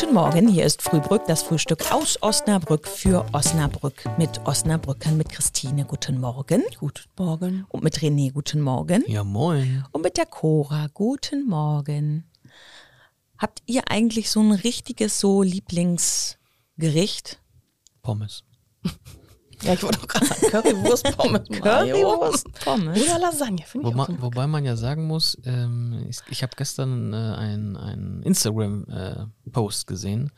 Guten Morgen, hier ist Frühbrück, das Frühstück aus Osnabrück für Osnabrück mit Osnabrückern, mit Christine. Guten Morgen. Guten Morgen. Und mit René. Guten Morgen. Ja, moin. Und mit der Cora. Guten Morgen. Habt ihr eigentlich so ein richtiges so Lieblingsgericht? Pommes. Ja, ich wollte auch gerade sagen, Currywurst, Pommes. Currywurst, Pommes. Oder Lasagne, finde ich Wobei, auch wobei man ja sagen muss, ähm, ich, ich habe gestern äh, einen ein Instagram-Post gesehen.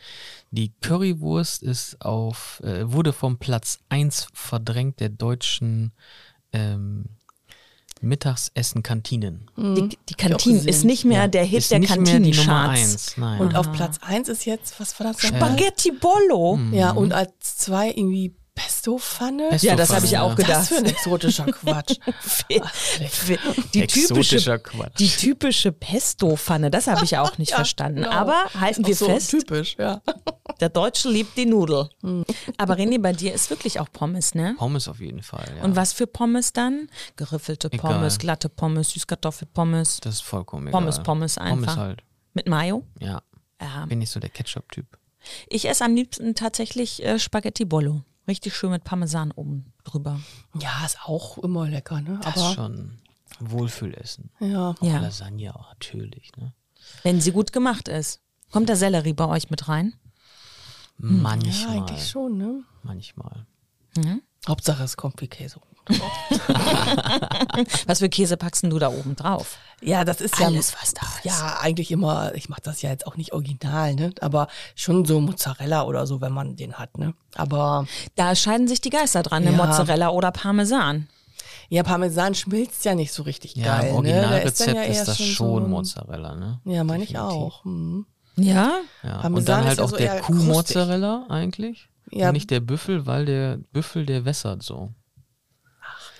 Die Currywurst ist auf, äh, wurde vom Platz 1 verdrängt der deutschen ähm, Mittagsessen-Kantinen. Die, die Kantine ist nicht mehr Ja, der Hit ist der Kantinencharts. 1. Nein. Und auf Platz 1 ist jetzt, was war das? Spaghetti Bollo. Ja, und als zwei irgendwie Pesto-Pfanne. Pesto- Ja, das habe ich auch gedacht. Das für ein exotischer Quatsch. Die typische, Exotischer Quatsch. die typische Pesto-Pfanne, das habe ich auch nicht Ja, verstanden. genau. Aber halten wir so fest, typisch, ja. der Deutsche liebt die Nudel. Aber René, bei dir ist wirklich auch Pommes, ne? Pommes auf jeden Fall. Ja. Und was für Pommes dann? Geriffelte Egal. Pommes, glatte Pommes, Süßkartoffelpommes, Das ist vollkommen egal. Pommes, Pommes einfach. Pommes halt. mit Mayo. Ja. Ja. Bin ich so der Ketchup-Typ. Ich esse am liebsten tatsächlich äh, Spaghetti Bollo. Richtig schön mit Parmesan oben drüber. Ja, ist auch immer lecker, ne? Das ist Aber schon Wohlfühlessen. ja. Ja, Lasagne auch natürlich, ne? wenn sie gut gemacht ist. Kommt der Sellerie bei euch mit rein? ja, Manchmal. eigentlich schon, ne? Manchmal. Hauptsache es kommt wie Käse. Was für Käse packst denn du da oben drauf? Ja, das ist ja Alles, was da ist. Ja, eigentlich immer, ich mache das ja jetzt auch nicht original, ne? Aber schon so Mozzarella oder so, wenn man den hat, ne? Aber Da scheiden sich die Geister dran, ne? Ja. Mozzarella oder Parmesan. ja, Parmesan schmilzt ja nicht so richtig Ja, geil, im ne? Originalrezept dann ja ist eher das schon schon so- Mozzarella, ne? Ja, meine ich auch. Hm. Ja? Ja. Parmesan Und dann ist halt ja auch so der Kuhmozzarella eigentlich. Ja. Und nicht der Büffel, weil der Büffel, der wässert so.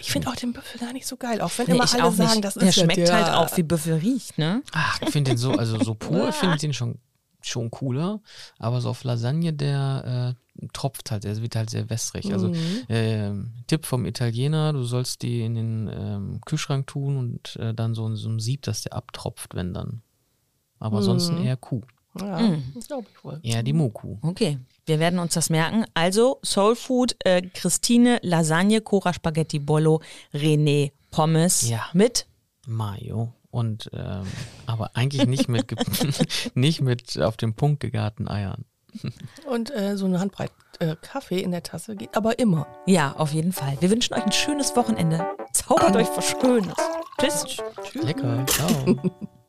Ich finde auch den Büffel gar nicht so geil, auch wenn Nee, immer ich alle sagen, nicht. das ist der schmeckt der, halt auch wie Büffel riecht, ne? Ach, ich finde den so, also so pur, ich finde den schon, schon cooler. Aber so auf Lasagne, der äh, tropft halt, der wird halt sehr wässrig. Also Mhm. ähm, Tipp vom Italiener, du sollst die in den ähm, Kühlschrank tun und äh, dann so, so ein Sieb, dass der abtropft, wenn dann. Aber ansonsten eher Kuh. Ja, Mhm. glaube ich wohl. Eher die Moku. Okay, wir werden uns das merken. Also Soul Food, äh, Christine, Lasagne, Cora Spaghetti Bollo, René Pommes Ja. mit Mayo. Und ähm, aber eigentlich nicht mit nicht mit auf den Punkt gegarten Eiern. Und äh, so eine Handbreit äh, Kaffee in der Tasse geht aber immer. Ja, auf jeden Fall. Wir wünschen euch ein schönes Wochenende. Zaubert euch was Schönes. Tschüss. Lecker. Ciao.